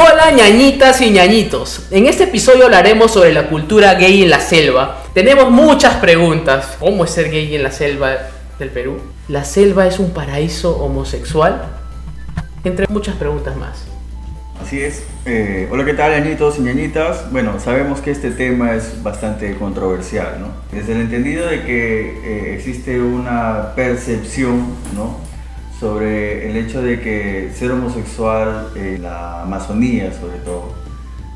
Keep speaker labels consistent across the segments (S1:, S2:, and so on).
S1: Hola ñañitas y ñañitos. En este episodio hablaremos sobre la cultura gay en la selva. Tenemos muchas preguntas. ¿Cómo es ser gay en la selva del Perú? ¿La selva es un paraíso homosexual? Entre muchas preguntas más.
S2: Así es. Eh, hola, ¿qué tal, ñañitos y ñañitas? Bueno, sabemos que este tema es bastante controversial, ¿no? Desde el entendido de que eh, existe una percepción, ¿no? Sobre el hecho de que ser homosexual en la Amazonía, sobre todo,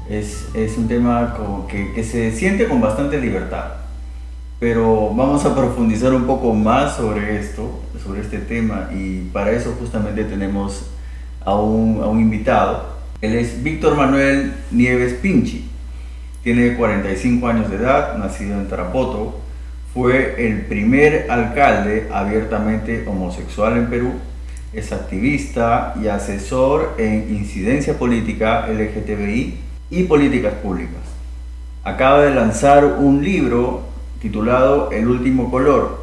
S2: es, es un tema como que, se siente con bastante libertad. Pero vamos a profundizar un poco más sobre esto, sobre este tema, y para eso justamente tenemos a un, a un invitado él es Víctor Manuel Nieves Pinchi. Tiene 45 años de edad, nacido en Tarapoto. Fue el primer alcalde abiertamente homosexual en Perú. Es activista y asesor en incidencia política LGTBI y políticas públicas. Acaba de lanzar un libro titulado El último color,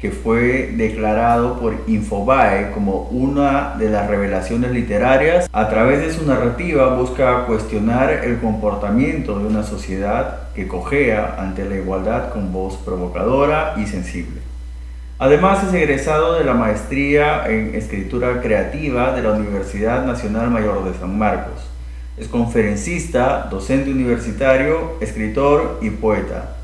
S2: que fue declarado por Infobae como una de las revelaciones literarias. A través de su narrativa busca cuestionar el comportamiento de una sociedad que cojea ante la igualdad con voz provocadora y sensible. Además es egresado de la maestría en escritura creativa de la Universidad Nacional Mayor de San Marcos. Es conferencista, docente universitario, escritor y poeta.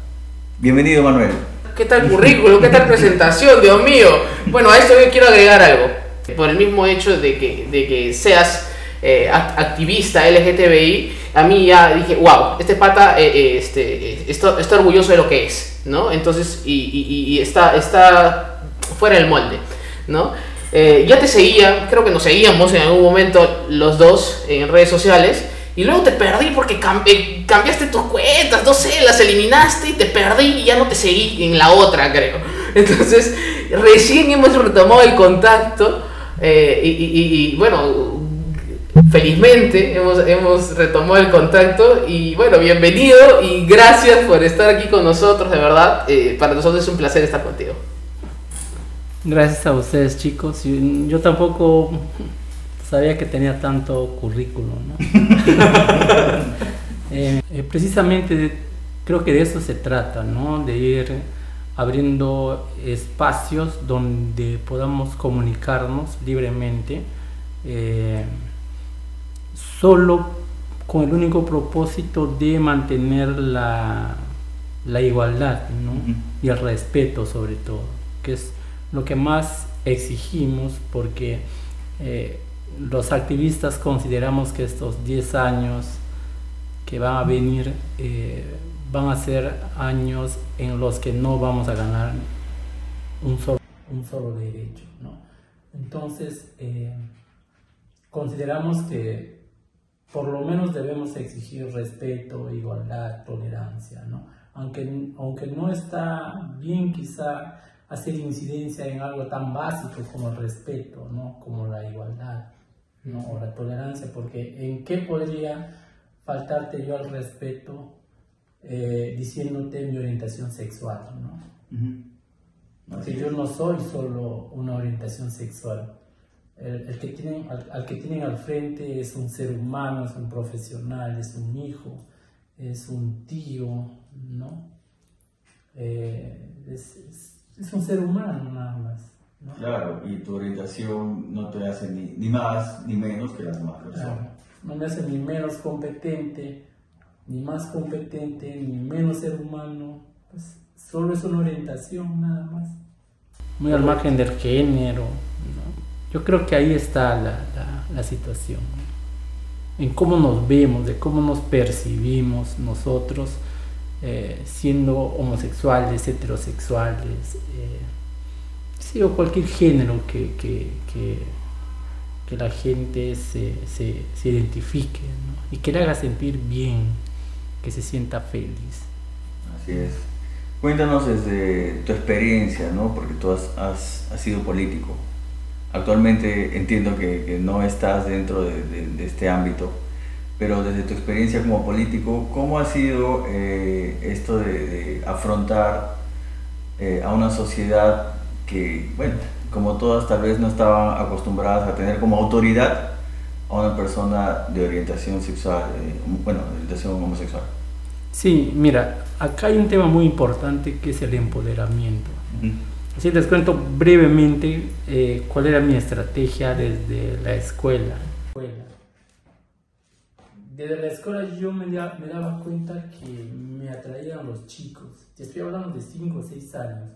S2: Bienvenido Manuel.
S1: ¿Qué tal currículum? ¿Qué tal presentación? Dios mío. Bueno, a esto yo quiero agregar algo. Por el mismo hecho de que, de que seas eh, activista LGTBI, a mí ya dije, wow, este pata eh, eh, este, está, está, orgulloso de lo que es, ¿no? Entonces, y, y, está, está fuera del molde, ¿no? ya te seguía, creo que nos seguíamos en algún momento los dos en redes sociales. Y luego te perdí porque cambiaste tus cuentas, no sé, las eliminaste y te perdí y ya no te seguí en la otra, creo. Entonces, recién hemos retomado el contacto eh, y, bueno, felizmente hemos, hemos retomado el contacto y bueno, bienvenido y gracias por estar aquí con nosotros, de verdad. Eh, para nosotros es un placer estar contigo.
S3: Gracias a ustedes, chicos. Yo tampoco sabía que tenía tanto currículum. ¿no? eh, eh, precisamente creo que de eso se trata, ¿no? de ir abriendo espacios donde podamos comunicarnos libremente, eh, solo con el único propósito de mantener la, la igualdad ¿no? uh -huh. y el respeto sobre todo, que es lo que más exigimos porque eh, los activistas consideramos que estos 10 años que van a venir eh, van a ser años en los que no vamos a ganar un solo, un solo derecho. ¿no? Entonces, eh, consideramos que por lo menos debemos exigir respeto, igualdad, tolerancia, ¿no? Aunque, aunque no está bien quizá hacer incidencia en algo tan básico como el respeto, ¿no? como la igualdad ¿no? o la tolerancia, porque ¿en qué podría faltarte yo al respeto eh, diciéndote mi orientación sexual? ¿no? Uh -huh. Porque yo no soy solo una orientación sexual. El, el que tienen, al, al, que tienen al frente es un ser humano, es un profesional, es un hijo, es un tío, ¿no? Eh, es, es, es, un ser humano nada más. ¿no?
S2: Claro, y tu orientación no te hace ni, ni más ni menos que las demás personas. Claro,
S3: no me hace ni menos competente, ni más competente, ni menos ser humano. Pues solo es una orientación nada más. Muy al margen del género. ¿no? Yo creo que ahí está la, la, situación. En cómo nos vemos, de cómo nos percibimos nosotros. Eh, siendo homosexuales, heterosexuales, eh, sí, o cualquier género que, que, que, la gente se, se, se identifique y que le haga sentir bien, que se sienta feliz.
S2: Así es. Cuéntanos desde tu experiencia, ¿no? porque tú has, has, has sido político. Actualmente entiendo que, que no estás dentro de, de, de este ámbito, pero desde tu experiencia como político, ¿cómo ha sido eh, esto de, de afrontar eh, a una sociedad que, bueno, como todas tal vez no estaban acostumbradas a tener como autoridad a una persona de orientación sexual, eh, bueno, de orientación homosexual?
S3: Sí, mira, acá hay un tema muy importante que es el empoderamiento. Así les cuento brevemente eh, cuál era mi estrategia desde la escuela. Desde la escuela yo me, me daba cuenta que me atraían los chicos. Te estoy hablando de 5 o 6 años.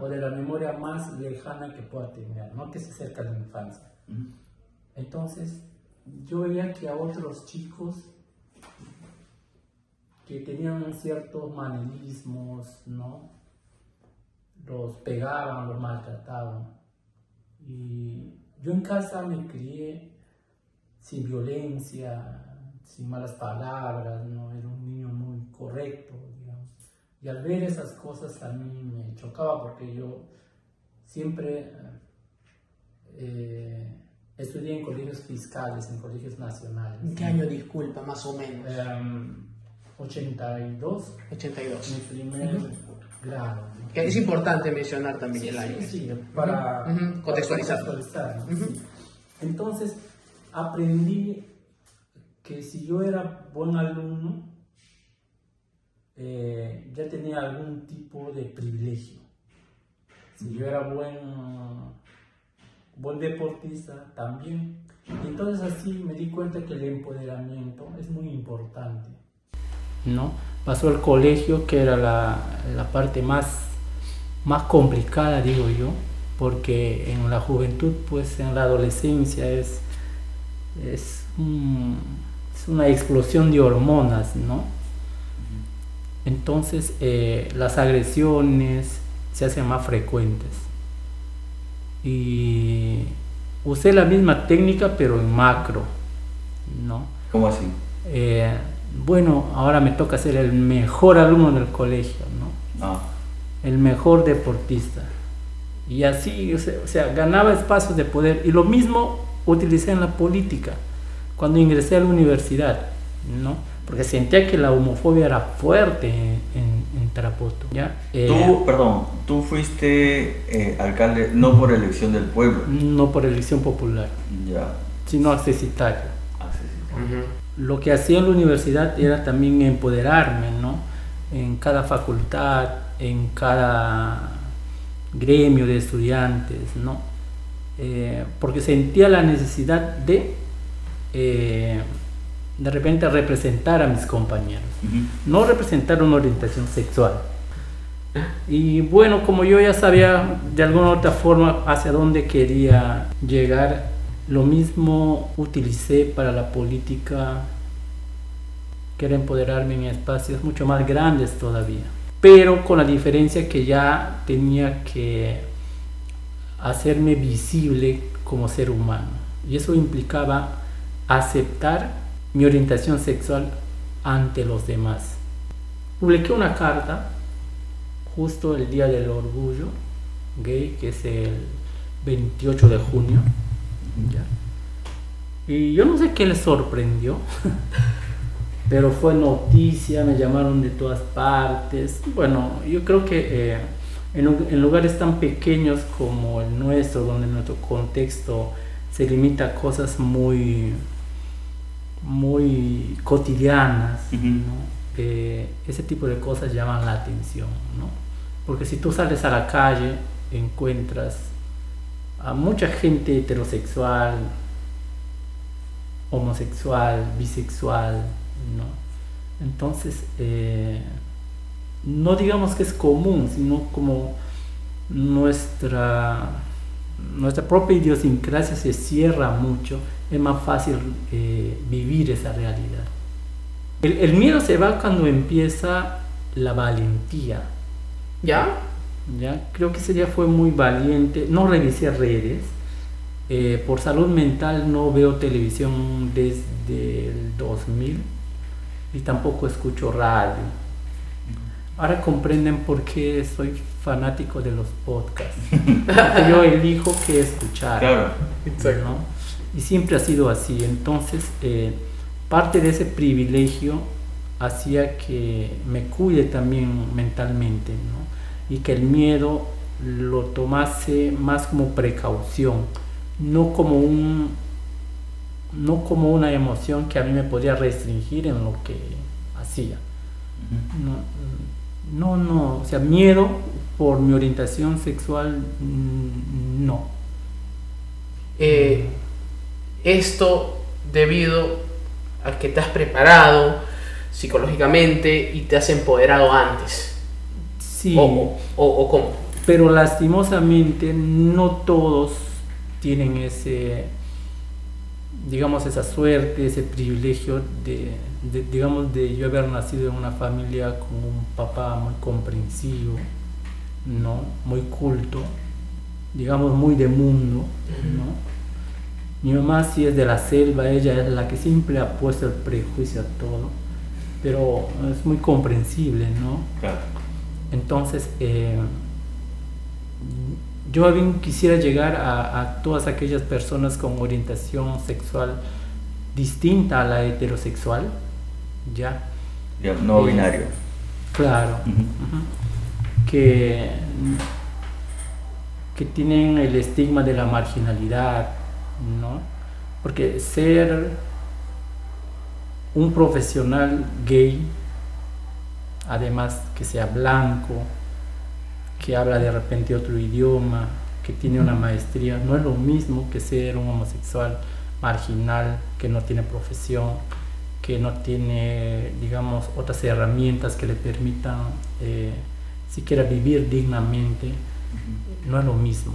S3: O de la memoria más lejana que pueda tener, no que se acerca de la infancia. Entonces, yo veía que a otros chicos que tenían ciertos manerismos, ¿no? Los pegaban, los maltrataban. Y yo en casa me crié sin violencia, sin malas palabras, ¿no? Era un niño muy correcto, digamos. Y al ver esas cosas a mí me chocaba porque yo siempre eh, estudié en colegios fiscales, en colegios nacionales.
S1: ¿En qué año, disculpa, más o menos?
S3: 82.
S1: Em, 82.
S3: Mi primer
S1: Que es importante mencionar también el año.
S3: Sí, para,
S1: contextualizar.
S3: Entonces, aprendí que si yo era buen alumno, eh, ya tenía algún tipo de privilegio. Si yo era buen, buen deportista, también. entonces así me di cuenta que el empoderamiento es muy importante. ¿no? Pasó el colegio, que era la, la parte más, más complicada, digo yo, porque en la juventud, pues en la adolescencia es, es un una explosión de hormonas, ¿no? Entonces eh, las agresiones se hacen más frecuentes. Y usé la misma técnica pero en macro, ¿no?
S2: ¿Cómo así?
S3: Eh, bueno, ahora me toca ser el mejor alumno del colegio, ¿no?
S2: Ah.
S3: El mejor deportista. Y así, o sea, ganaba espacios de poder. Y lo mismo utilicé en la política cuando ingresé a la universidad, ¿no? Porque sentía que la homofobia era fuerte en, Tarapoto, ¿ya?
S2: Eh, tú, perdón, tú fuiste eh, alcalde no por elección del pueblo.
S3: No por elección popular.
S2: Ya.
S3: Sino accesitario. Lo que hacía en la universidad era también empoderarme, ¿no? En cada facultad, en cada gremio de estudiantes, ¿no? Eh, porque sentía la necesidad de eh, de repente representar a mis compañeros, no representar una orientación sexual. Y bueno, como yo ya sabía de alguna otra forma hacia dónde quería llegar, lo mismo utilicé para la política, que era empoderarme en espacios mucho más grandes todavía. Pero con la diferencia que ya tenía que hacerme visible como ser humano. Y eso implicaba aceptar mi orientación sexual ante los demás. Publiqué una carta justo el día del orgullo gay, que es el 28 de junio. Y yo no sé qué les sorprendió, pero fue noticia, me llamaron de todas partes. Bueno, yo creo que eh, en, en lugares tan pequeños como el nuestro, donde nuestro contexto se limita a cosas muy muy cotidianas, ese tipo de cosas llaman la atención, ¿no? Porque si tú sales a la calle, encuentras a mucha gente heterosexual, homosexual, bisexual, ¿no? Entonces, eh, no digamos que es común, sino como nuestra, nuestra propia idiosincrasia se cierra mucho es más fácil eh, vivir esa realidad. El, miedo se va cuando empieza la valentía.
S1: ¿Ya?
S3: Ya, creo que ese día fue muy valiente. No revisé redes. Eh, por salud mental no veo televisión desde el 2000 y tampoco escucho radio. Ahora comprenden por qué soy fanático de los podcasts. yo elijo qué escuchar.
S2: Claro,
S3: exacto y siempre ha sido así. Entonces, eh, parte de ese privilegio hacía que me cuide también mentalmente, ¿no? Y que el miedo lo tomase más como precaución, no como un, no como una emoción que a mí me podría restringir en lo que hacía. No, no, no, o sea, miedo por mi orientación sexual, mm, no.
S1: Eh, esto debido a que te has preparado psicológicamente y te has empoderado antes.
S3: Sí.
S1: O, o, o cómo.
S3: Pero lastimosamente no todos tienen ese, digamos, esa suerte, ese privilegio de, de, digamos, de yo haber nacido en una familia con un papá muy comprensivo, ¿no? Muy culto, digamos, muy de mundo, ¿no? Mi mamá sí es de la selva, ella es la que siempre ha puesto el prejuicio a todo, pero es muy comprensible, ¿no?
S2: Claro.
S3: Entonces, eh, yo bien quisiera llegar a, a, todas aquellas personas con orientación sexual distinta a la heterosexual, ¿ya?
S2: No
S3: Eh,
S2: binario.
S3: Claro. Que, que tienen el estigma de la marginalidad, ¿no? Porque ser un profesional gay, además que sea blanco, que habla de repente otro idioma, que tiene una maestría, no es lo mismo que ser un homosexual marginal, que no tiene profesión, que no tiene, digamos, otras herramientas que le permitan eh, siquiera vivir dignamente, no es lo mismo.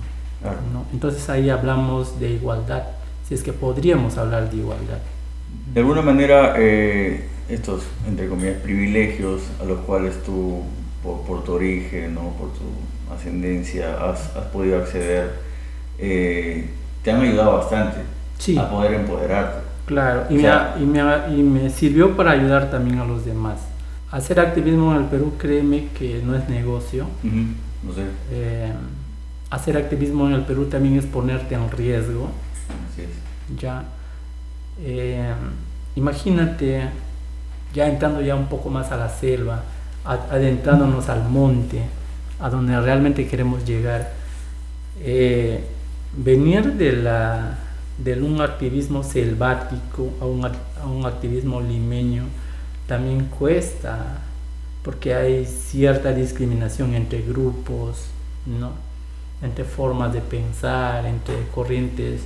S3: ¿no? Entonces ahí hablamos de igualdad, si es que podríamos hablar de igualdad.
S2: De alguna manera, eh, estos, entre comillas, privilegios a los cuales tú, por, por tu origen, ¿no? por tu ascendencia, has, has podido acceder, eh, te han ayudado bastante
S3: Sí.
S2: a poder empoderarte.
S3: Claro, y,
S2: O
S3: me,
S2: sea-
S3: ha- y, me, y me sirvió para ayudar también a los demás. Hacer activismo en el Perú, créeme que no es negocio.
S2: No sé,
S3: Eh, hacer activismo en el Perú también es ponerte en riesgo.
S2: así es.
S3: Ya, Eh, imagínate, ya entrando ya un poco más a la selva, adentrándonos al monte, a donde realmente queremos llegar. Eh, venir de la de un activismo selvático a un, a un activismo limeño también cuesta porque hay cierta discriminación entre grupos, ¿no? entre formas de pensar, entre corrientes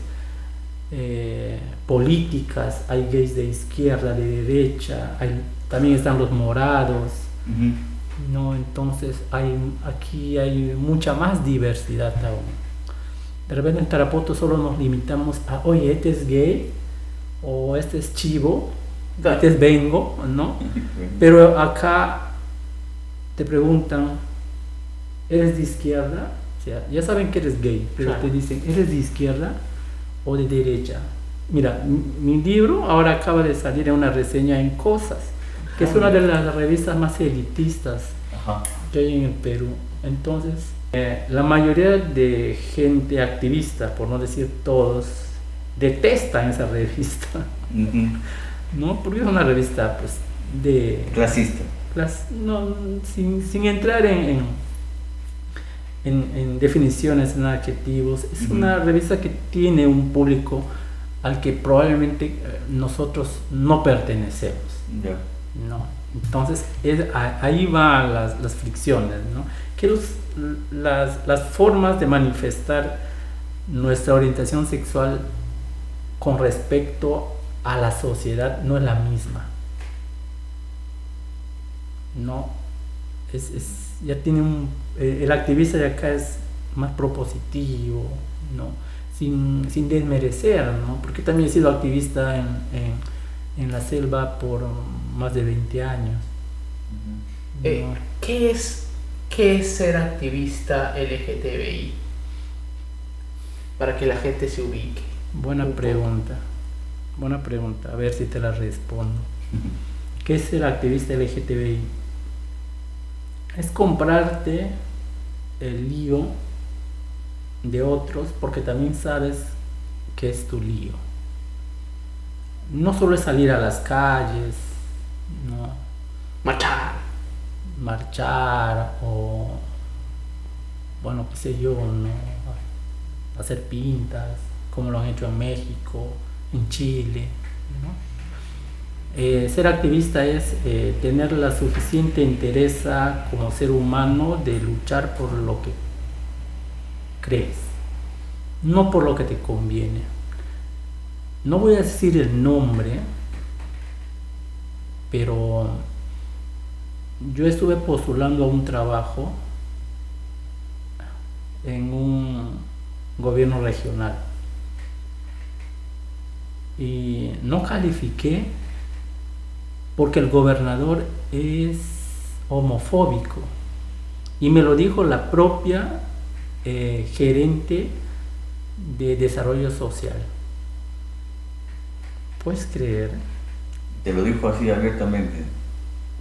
S3: eh, políticas, hay gays de izquierda, de derecha, hay- también están los morados. ¿no? Entonces hay, aquí hay mucha más diversidad aún. De repente en Tarapoto solo nos limitamos a, oye, este es gay, o este es chivo,
S1: Claro.
S3: este es vengo, ¿no? Pero acá te preguntan, ¿eres de izquierda? O sea, ya saben que eres gay, pero
S1: Claro.
S3: te dicen, ¿eres de izquierda o de derecha? Mira, mi, mi libro ahora acaba de salir en una reseña en Cosas, que es
S2: Ah,
S3: una de las revistas más elitistas
S2: Ajá.
S3: que hay en el Perú. Entonces, eh, la mayoría de gente activista, por no decir todos, detestan esa revista,
S2: Ujú.
S3: ¿no? Porque es una revista, pues, de
S2: Clasista.
S3: las, no, sin, sin entrar en, en, en- en definiciones, en adjetivos, es una revista que tiene un público al que probablemente eh, nosotros no pertenecemos. ¿no? Entonces, es- ahí van las, las fricciones, ¿no? Que los- las, las formas de manifestar nuestra orientación sexual con respecto a la sociedad no es la misma. No, es, es- ya tiene un, eh, el activista de acá es más propositivo, ¿no? Sin, sin desmerecer, ¿no? Porque también he sido activista en, en, en la selva por más de 20 años.
S1: Eh,
S3: ¿no?
S1: ¿qué, es, ¿Qué es ser activista LGTBI? Para que la gente se ubique.
S3: Buena pregunta, buena pregunta, a ver si te la respondo. ¿Qué es ser activista LGTBI? Es comprarte el lío de otros porque también sabes que es tu lío. No solo es salir a las calles, no,
S1: Machar.
S3: marchar o, bueno, qué sé yo, ¿no? hacer pintas, como lo han hecho en México, en Chile. Eh, ser activista es eh, tener la suficiente interés como ser humano de luchar por lo que crees, no por lo que te conviene. No voy a decir el nombre, pero yo estuve postulando a un trabajo en un gobierno regional y no califiqué porque el gobernador es homofóbico. Y me lo dijo la propia eh, gerente de desarrollo social. ¿Puedes creer?
S2: Te lo dijo así abiertamente.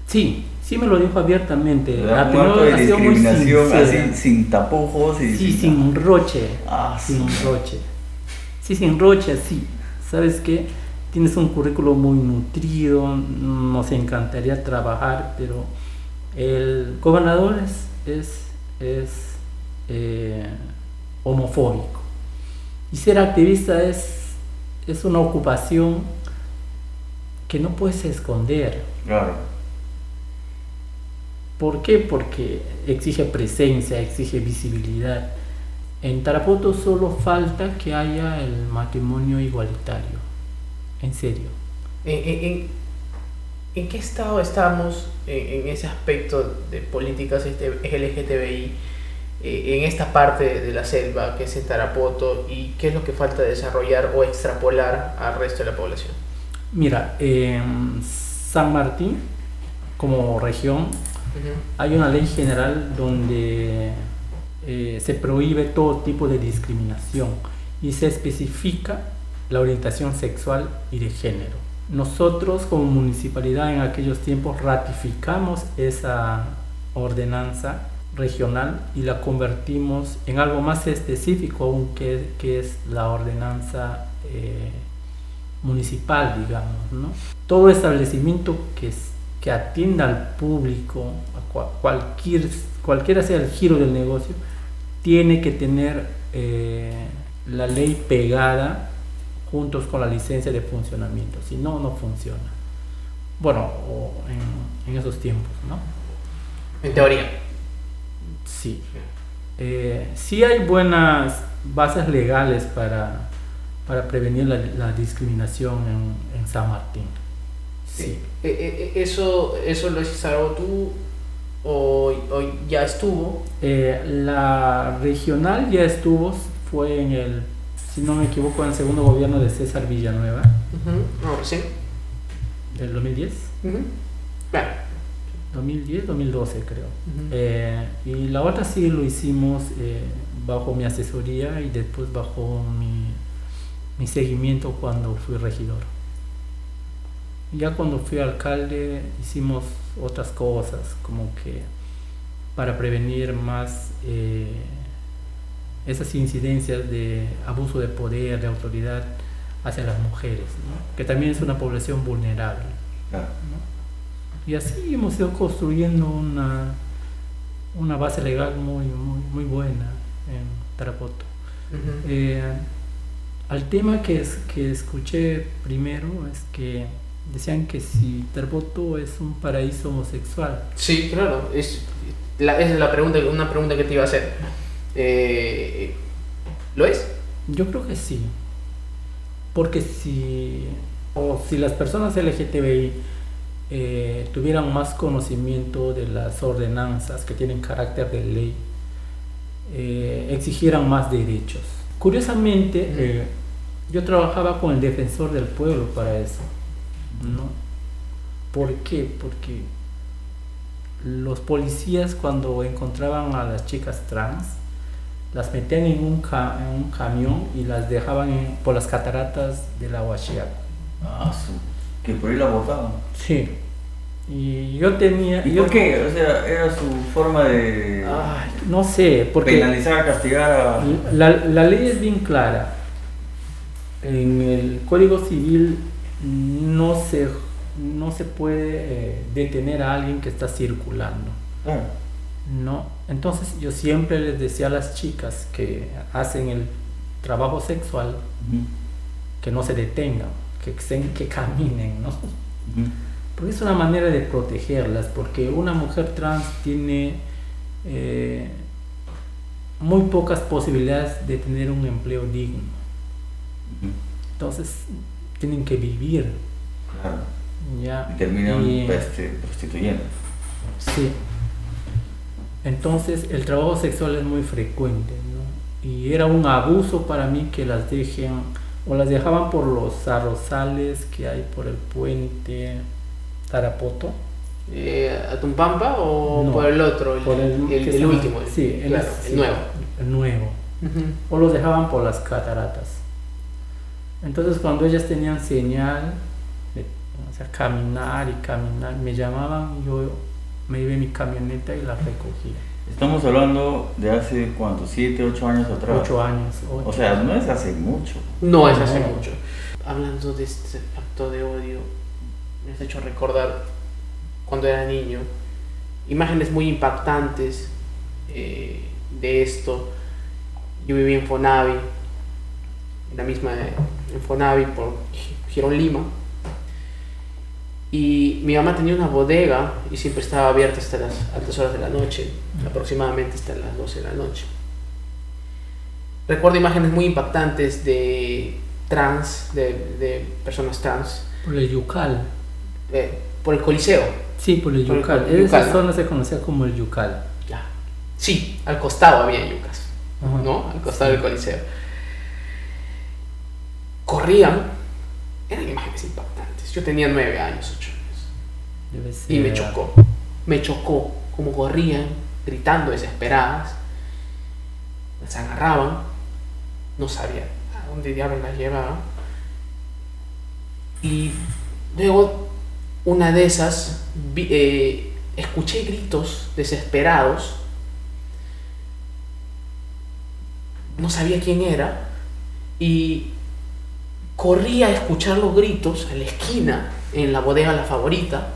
S3: Sí, sí me lo dijo abiertamente.
S2: La de discriminación así, sin tapujos y
S3: sí, sin, roche. Ah, sin roche. Sí, sin roche, sí. ¿Sabes qué? Tienes un currículo muy nutrido, nos encantaría trabajar, pero el gobernador es, es, eh, homofóbico. Y ser activista es, es una ocupación que no puedes esconder.
S2: Claro.
S3: ¿Por qué? Porque exige presencia, exige visibilidad. En Tarapoto solo falta que haya el matrimonio igualitario en serio.
S1: ¿En, qué estado estamos en, ese aspecto de políticas este, LGTBI eh, en esta parte de la selva que es en Tarapoto y qué es lo que falta desarrollar o extrapolar al resto de la población?
S3: Mira, en San Martín, como región, hay una ley general donde eh, se prohíbe todo tipo de discriminación y se especifica la orientación sexual y de género. Nosotros como municipalidad en aquellos tiempos ratificamos esa ordenanza regional y la convertimos en algo más específico aún que, que es la ordenanza eh, municipal, digamos. Todo establecimiento que, que atienda al público, a cualquier, cualquiera sea el giro del negocio, tiene que tener eh, la ley pegada juntos con la licencia de funcionamiento. Si no, no funciona. Bueno, en, esos tiempos, ¿no?
S1: En teoría.
S3: Sí. Eh, sí hay buenas bases legales para, para prevenir la, discriminación en, San Martín.
S1: Sí. Eh, eh, ¿Eso, ¿Eso lo hiciste tú o, o ya estuvo?
S3: la regional ya estuvo, fue en el si no me equivoco, en el segundo gobierno de César Villanueva.
S1: sí.
S3: ¿Del 2010? Claro. 2010, 2012 creo. Eh, y la otra sí lo hicimos eh, bajo mi asesoría y después bajo mi, mi seguimiento cuando fui regidor. Ya cuando fui alcalde hicimos otras cosas, como que para prevenir más eh, esas incidencias de abuso de poder, de autoridad hacia las mujeres, que también es una población vulnerable. Y así hemos ido construyendo una, una base legal muy, muy, muy buena en Tarapoto. Eh, al tema que, es, que escuché primero es que decían que si Tarapoto es un paraíso homosexual.
S1: Sí, claro, es, la, es la pregunta, una pregunta que te iba a hacer. Eh, ¿Lo es?
S3: Yo creo que sí. Porque si, o si las personas LGTBI eh, tuvieran más conocimiento de las ordenanzas que tienen carácter de ley, eh, exigieran más derechos. Curiosamente, yo trabajaba con el defensor del pueblo para eso. ¿no? ¿Por qué? Porque los policías cuando encontraban a las chicas trans, las metían en un, en un camión y las dejaban por las cataratas de la Huachiaco.
S2: Ah, que por ahí la botaban.
S3: Sí. Y yo tenía...
S2: ¿Y por qué? O sea, era su forma de...
S3: no sé, porque...
S2: Penalizar, castigar a...
S3: La, la ley es bien clara. En el Código Civil no se, no se puede eh, detener a alguien que está circulando. Ah. No, entonces yo siempre les decía a las chicas que hacen el trabajo sexual que no se detengan, que, que caminen, ¿no? Porque es una manera de protegerlas, porque una mujer trans tiene eh, muy pocas posibilidades de tener un empleo digno. Entonces, tienen que vivir.
S2: Claro. Ya. Y terminan este, prostituyendo.
S3: Sí. Entonces, el trabajo sexual es muy frecuente, ¿no? Y era un abuso para mí que las dejen, o las dejaban por los arrozales que hay por el puente Tarapoto.
S1: Eh, ¿A Tumpampa o por el otro? El, por el, último.
S3: Sí, el, nuevo. El nuevo. O los dejaban por las cataratas. Entonces cuando ellas tenían señal, o sea, caminar y caminar, me llamaban, yo me iba en mi camioneta y la recogía.
S2: Estamos hablando de hace cuánto, siete, ocho años atrás.
S3: Ocho años.
S2: o sea, no es hace mucho.
S1: No es hace mucho. Hablando de este acto de odio, me has hecho recordar cuando era niño imágenes muy impactantes eh, de esto. Yo viví en Fonavi, en la misma en Fonavi por Girón Lima. Y mi mamá tenía una bodega y siempre estaba abierta hasta las altas horas de la noche, aproximadamente hasta las 12 de la noche. Recuerdo imágenes muy impactantes de trans, de, personas trans.
S3: Por el Yucal.
S1: Eh, por el Coliseo.
S3: Sí, por el Yucal. Esa zona se conocía como el Yucal.
S1: Ya. Sí, al costado había yucas, ¿no? Al costado del Coliseo corrían, eran imágenes impactantes. Yo tenía nueve años, ocho años. Y me chocó, me chocó como corrían, gritando desesperadas. Las agarraban, no sabía a dónde diablos las llevaban. Y luego, una de esas, eh, escuché gritos desesperados. No sabía quién era. Y corría a escuchar los gritos a la esquina, en la bodega La Favorita,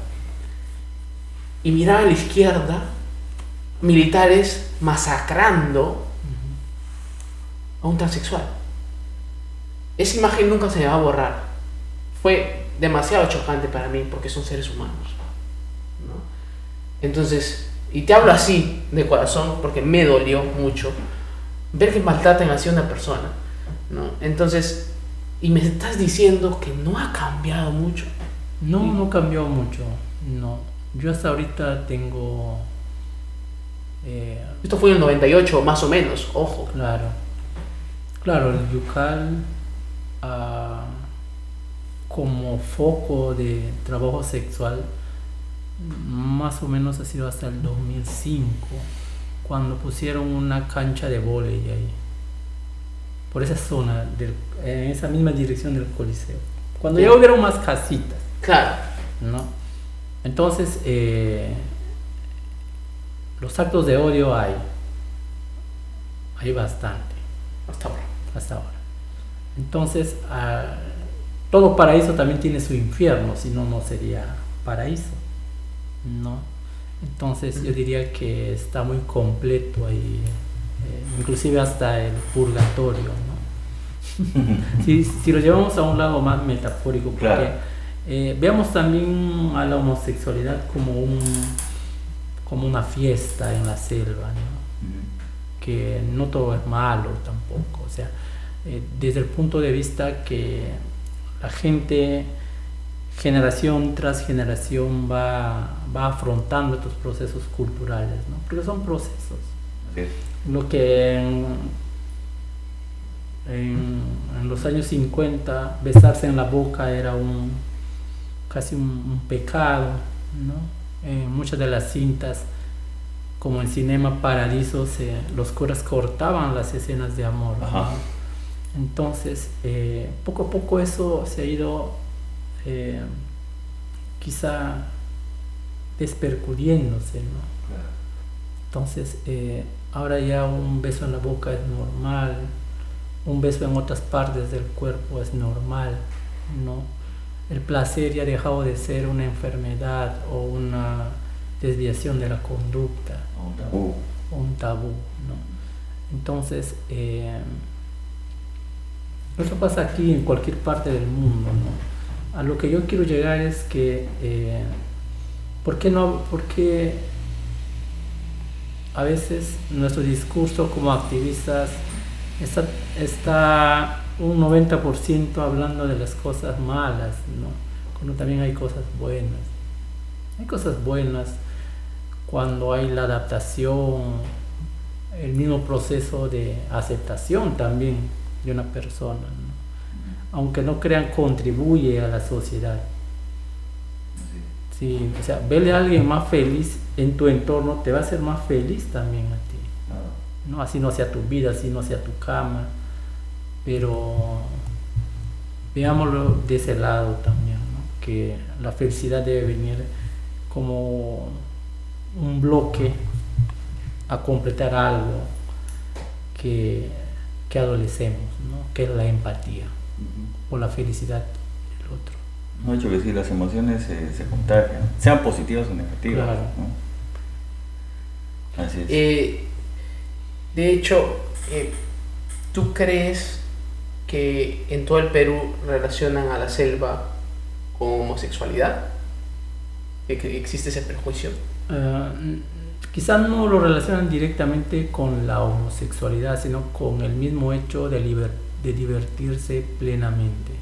S1: y miraba a la izquierda militares masacrando a un transexual. Esa imagen nunca se me va a borrar. Fue demasiado chocante para mí porque son seres humanos. Entonces, y te hablo así de corazón porque me dolió mucho ver que maltratan así a una persona. ¿no? Entonces, y me estás diciendo que no ha cambiado mucho.
S3: No, no cambió mucho. No. Yo hasta ahorita tengo.
S1: Eh, Esto fue en el 98, más o menos, ojo.
S3: Claro. Claro, el Yucal ah, como foco de trabajo sexual más o menos ha sido hasta el 2005, cuando pusieron una cancha de volei ahí por esa zona, en esa misma dirección del Coliseo. Cuando ya hubieron más casitas.
S1: Claro.
S3: ¿no? Entonces, eh, los actos de odio hay. Hay bastante.
S1: Hasta ahora.
S3: Hasta ahora. Entonces, ah, todo paraíso también tiene su infierno, si no, no sería paraíso. ¿no? Entonces, yo diría que está muy completo ahí eh, inclusive hasta el purgatorio. si, si, lo llevamos a un lado más metafórico, porque eh, veamos también a la homosexualidad como, un, como una fiesta en la selva, que no todo es malo tampoco. O sea, eh, desde el punto de vista que la gente generación tras generación va, va afrontando estos procesos culturales, ¿no? porque son procesos lo que en, los años 50 besarse en la boca era un casi un, pecado, ¿no? En muchas de las cintas, como en Cinema Paradiso, se, los curas cortaban las escenas de amor. Entonces, eh, poco a poco eso se ha ido eh, quizá despercudiéndose, ¿no? Entonces, eh, Ahora ya un beso en la boca es normal, un beso en otras partes del cuerpo es normal, ¿no? El placer ya ha dejado de ser una enfermedad o una desviación de la conducta.
S2: O un tabú.
S3: un tabú, ¿no? Entonces, eh, Eso pasa aquí en cualquier parte del mundo, ¿no? A lo que yo quiero llegar es que, eh, ¿por qué no? Porque a veces nuestro discurso como activistas está, está un 90% hablando de las cosas malas, ¿no? Cuando también hay cosas buenas. Hay cosas buenas cuando hay la adaptación, el mismo proceso de aceptación también de una persona, ¿no? aunque no crean contribuye a la sociedad. Sí, o sea, verle a alguien más feliz en tu entorno te va a hacer más feliz también a ti. ¿No? Así no sea tu vida, así no sea tu cama, pero veámoslo de ese lado también, ¿no? que la felicidad debe venir como un bloque a completar algo que, que adolecemos, ¿no? que es la empatía o la felicidad del otro.
S2: No, hecho que sí, las emociones se, se contagian, sean positivas o negativas.
S3: Claro.
S2: ¿no? Así es.
S1: Eh, de hecho, eh, ¿tú crees que en todo el Perú relacionan a la selva con homosexualidad? ¿Que- que ¿Existe ese prejuicio?
S3: Eh, quizás no lo relacionan directamente con la homosexualidad, sino con el mismo hecho de, liber- de divertirse plenamente.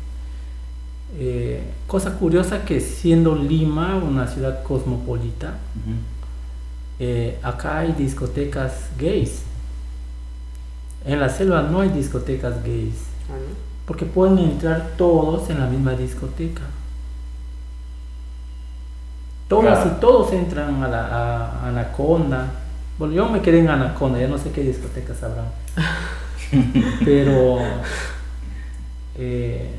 S3: Eh, cosa curiosa que siendo Lima una ciudad cosmopolita, eh, acá hay discotecas gays. En la selva no hay discotecas gays,
S1: Ah, ¿no?
S3: porque pueden entrar todos en la misma discoteca. Todas
S2: Claro.
S3: y todos entran a la a Anaconda. Bueno, yo me quedé en Anaconda, ya no sé qué discotecas habrán. Pero eh,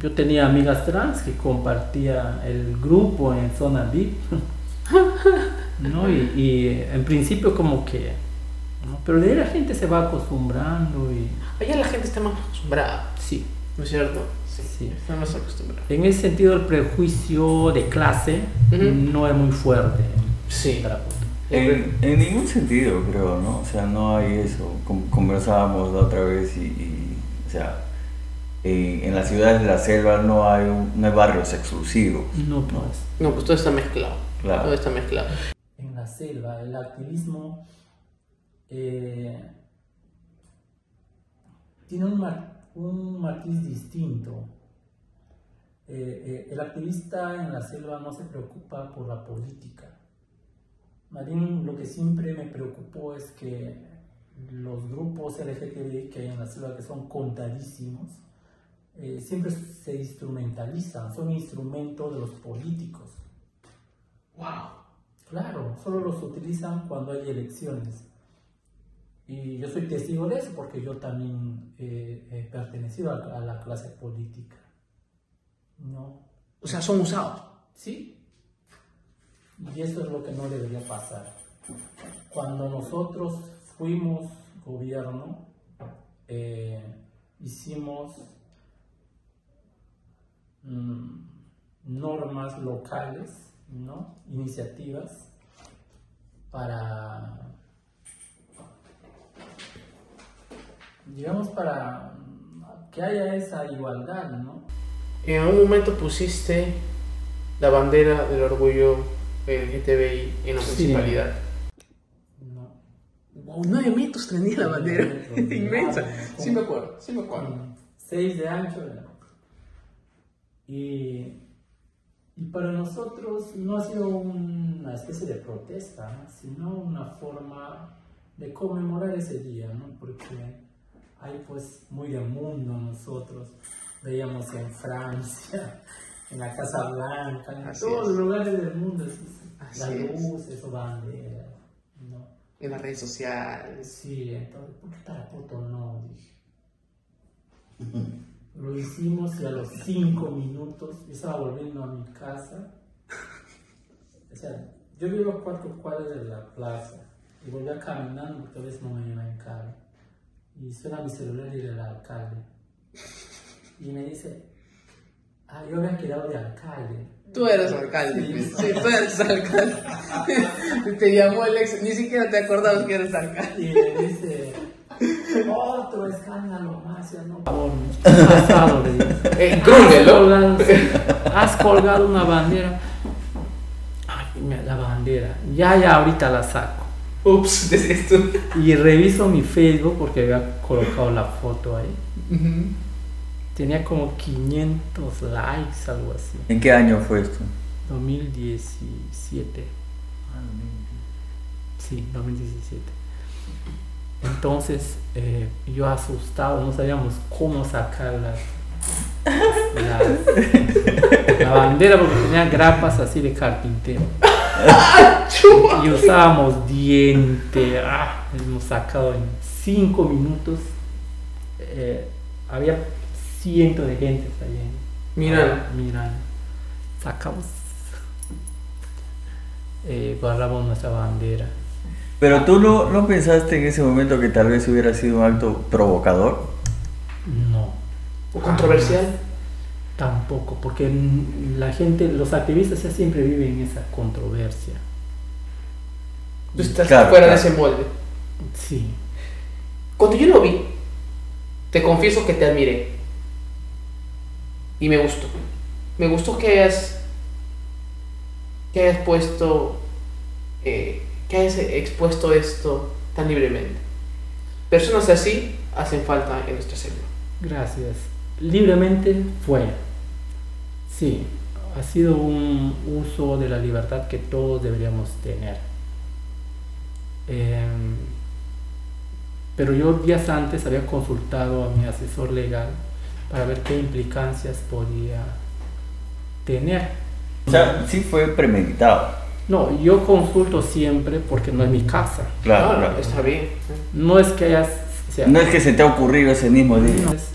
S3: yo tenía amigas trans que compartía el grupo en zona VIP. ¿no? Y, y en principio como que... ¿no? Pero de ahí la gente se va acostumbrando y...
S1: Allá la gente está más acostumbrada,
S3: Sí,
S1: ¿no es cierto?
S3: Sí.
S1: Está más acostumbrada.
S3: En ese sentido, el prejuicio de clase
S1: Ujú.
S3: no es muy fuerte.
S1: Sí.
S2: En, en ningún sentido, creo, ¿no? O sea, no hay eso. Con- conversábamos la otra vez y, y, o sea, en, en las ciudades de la selva no hay, un- no hay barrios exclusivos.
S3: No, pues.
S1: No, pues todo está mezclado.
S2: Claro.
S1: Todo está mezclado.
S3: En la selva, el activismo eh, tiene un, ma- un matiz distinto. Eh, eh, el activista en la selva no se preocupa por la política. Bien lo que siempre me preocupó es que los grupos LGTBI que hay en la selva, que son contadísimos, eh, siempre se instrumentalizan, son instrumentos de los políticos.
S1: ¡Wow!
S3: Claro, solo los utilizan cuando hay elecciones. Y yo soy testigo de eso porque yo también eh, he pertenecido a, a la clase política. ¿No?
S1: O sea, son usados.
S3: Sí. Y eso es lo que no debería pasar. Cuando nosotros fuimos gobierno, eh, hicimos mm, normas locales, ¿no? iniciativas para, digamos, para mm, que haya esa igualdad, ¿no?
S1: En algún momento pusiste la bandera del orgullo LGTBI en la
S3: Sí.
S1: municipalidad.
S3: No.
S1: Wow, nueve metros tenía la bandera. Inmensa.
S3: claro.
S1: Sí me acuerdo, sí me acuerdo.
S3: con 6 de ancho. Y, y para nosotros no ha sido una especie de protesta, ¿no? sino una forma de conmemorar ese día, ¿no? porque hay pues muy de mundo nosotros. Veíamos en Francia, en la Casa Blanca, en
S1: Así
S3: todos
S1: es.
S3: los lugares del mundo, las
S1: es.
S3: luces o banderas. ¿no?
S1: En las redes sociales.
S3: Sí, entonces, ¿por qué Tarapoto no? Dije. Lo hicimos y a los cinco minutos yo estaba volviendo a mi casa. O sea, yo vivo a cuatro cuadras de la plaza y volvía caminando a veces no me iba en carro. Y suena mi celular y era el alcalde. Y me dice, ah, yo había quedado de alcalde.
S1: Tú eres alcalde,
S3: Sí.
S1: pues. sí, tú eres alcalde. te llamó el ex, ni siquiera te acordabas que eres alcalde.
S3: Y me dice, Otro escándalo más, ya no. Por favor, ¿qué ha pasado? Le digo.
S1: Eh,
S3: Has colgado. Has colgado una bandera. Ay, mira, la bandera. Ya, ya, ahorita la saco.
S1: Ups, decías tú.
S3: Y reviso mi Facebook porque había colocado la foto ahí. Tenía como 500 likes, algo así.
S2: ¿En qué año fue esto?
S3: 2017. Sí, 2017. Entonces, eh, yo asustado, no sabíamos cómo sacar las, las- la bandera porque tenía grapas así de carpintero. Y usábamos diente. ah, hemos sacado en 5 minutos. Eh, había cientos de gente allí.
S1: Mirando.
S3: Mirando. Sacamos. Eh, guardamos nuestra bandera.
S2: Pero tú no, no pensaste en ese momento que tal vez hubiera sido un acto provocador?
S3: No.
S1: ¿O controversial?
S3: Tampoco, porque la gente, los activistas ya siempre viven en esa controversia.
S1: Tú estás
S2: Claro,
S1: fuera
S2: claro.
S1: de ese molde.
S3: Sí.
S1: Cuando yo lo vi, te confieso que te admiré. Y me gustó. Me gustó que hayas, que hayas puesto, eh, que hayas expuesto esto tan libremente. Personas así hacen falta en nuestra selva.
S3: Gracias. Libremente fue. Sí, ha sido un uso de la libertad que todos deberíamos tener. Em, pero yo días antes había consultado a mi asesor legal para ver qué implicancias podía tener.
S2: O sea, sí fue premeditado.
S3: No, yo consulto siempre porque no es mi casa.
S2: Claro,
S1: Ah,
S2: claro.
S1: está bien.
S3: No es que hayas... o sea,
S2: No es que se te ha ocurrido ese mismo día.
S3: No, es-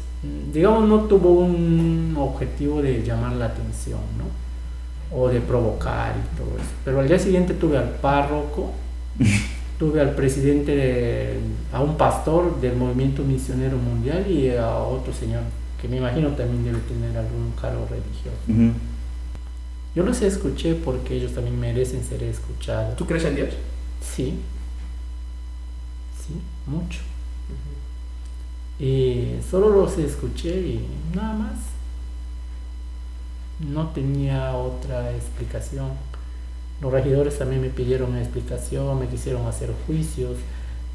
S3: digamos, no tuvo un objetivo de llamar la atención, ¿no? O de provocar y todo eso. Pero al día siguiente tuve al párroco, tuve al presidente, de- a un pastor del movimiento misionero mundial y a otro señor que me imagino también debe tener algún cargo religioso.
S2: Ujú.
S3: Yo los escuché porque ellos también merecen ser escuchados.
S1: ¿Tú crees en Dios?
S3: Sí, sí, mucho. Y solo los escuché y nada más. No tenía otra explicación. Los regidores también me pidieron una explicación, me quisieron hacer juicios.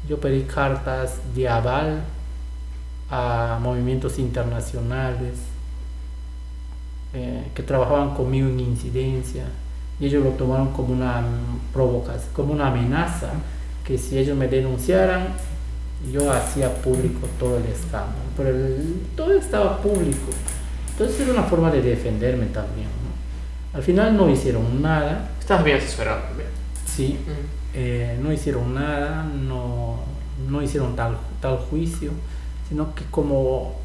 S3: Yo pedí cartas de aval a movimientos internacionales eh, que trabajaban conmigo en incidencia y ellos lo tomaron como una provocación, como una amenaza, que si ellos me denunciaran, yo hacía público todo el escándalo, pero el- todo estaba público. Entonces era una forma de defenderme también. ¿no? Al final no hicieron nada,
S1: Estás bien asesorado también.
S3: sí, eh, no hicieron nada, no, no hicieron tal, tal juicio, sino que como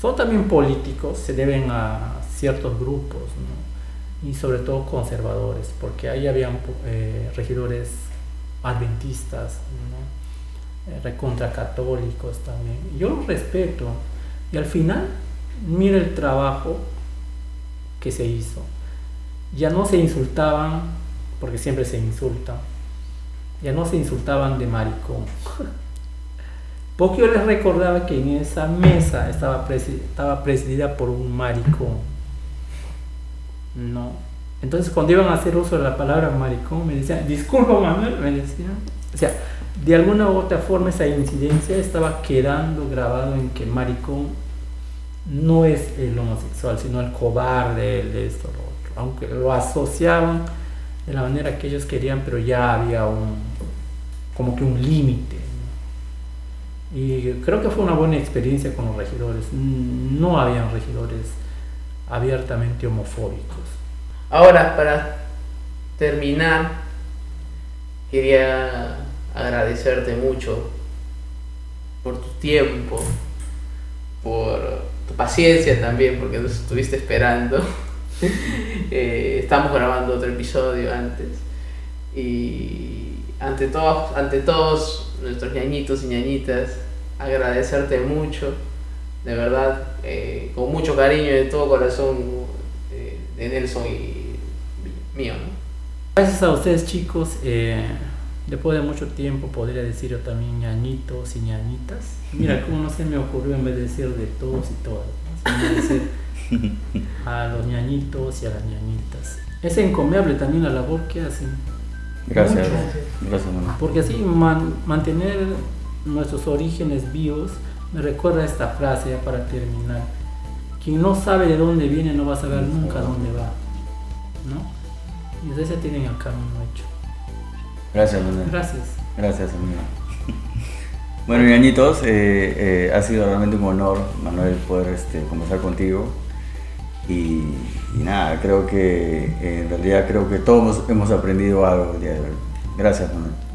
S3: son también políticos, se deben a ciertos grupos, ¿no? y sobre todo conservadores, porque ahí habían eh, regidores adventistas, ¿no? Eh, recontra católicos también. Yo los respeto, y al final, mira el trabajo que se hizo. Ya no se insultaban, porque siempre se insultan, ya no se insultaban de maricón. Porque yo les recordaba que en esa mesa estaba, presi- estaba presidida por un maricón. No. Entonces cuando iban a hacer uso de la palabra maricón me decían, disculpa Manuel, me decían. O sea, de alguna u otra forma esa incidencia estaba quedando grabado en que maricón no es el homosexual, sino el cobarde, de esto, lo otro. Aunque lo asociaban de la manera que ellos querían, pero ya había un, como que un límite. ¿no? Y creo que fue una buena experiencia con los regidores. Mm, No habían regidores abiertamente homofóbicos.
S1: Ahora, para terminar, quería agradecerte mucho por tu tiempo, por tu paciencia también, porque nos estuviste esperando. Eh, estamos grabando otro episodio antes. Y ante todos, ante todos nuestros ñañitos y ñañitas, agradecerte mucho, de verdad, eh, con mucho cariño de todo corazón eh, de Nelson y mío.
S3: Gracias a ustedes chicos, Después de mucho tiempo podría decir yo también ñañitos y ñañitas. Mira, como no se me ocurrió en vez de decir de todos y todas. ¿no? decir a los ñañitos y a las ñañitas. Es encomiable también la labor que hacen.
S2: Gracias, gracias,
S3: Porque así mantener nuestros orígenes vivos me recuerda esta frase ya para terminar. Quien no sabe de dónde viene no va a saber nunca dónde va. ¿No? Y desde ese tienen el camino hecho.
S2: Gracias, Manuel.
S3: Gracias.
S2: Gracias, amigo. Bueno, ñañitos, eh, eh, ha sido realmente un honor, Manuel, poder este, conversar contigo. Y, nada, creo que en realidad creo que todos hemos aprendido algo el día de hoy. Gracias, Manuel.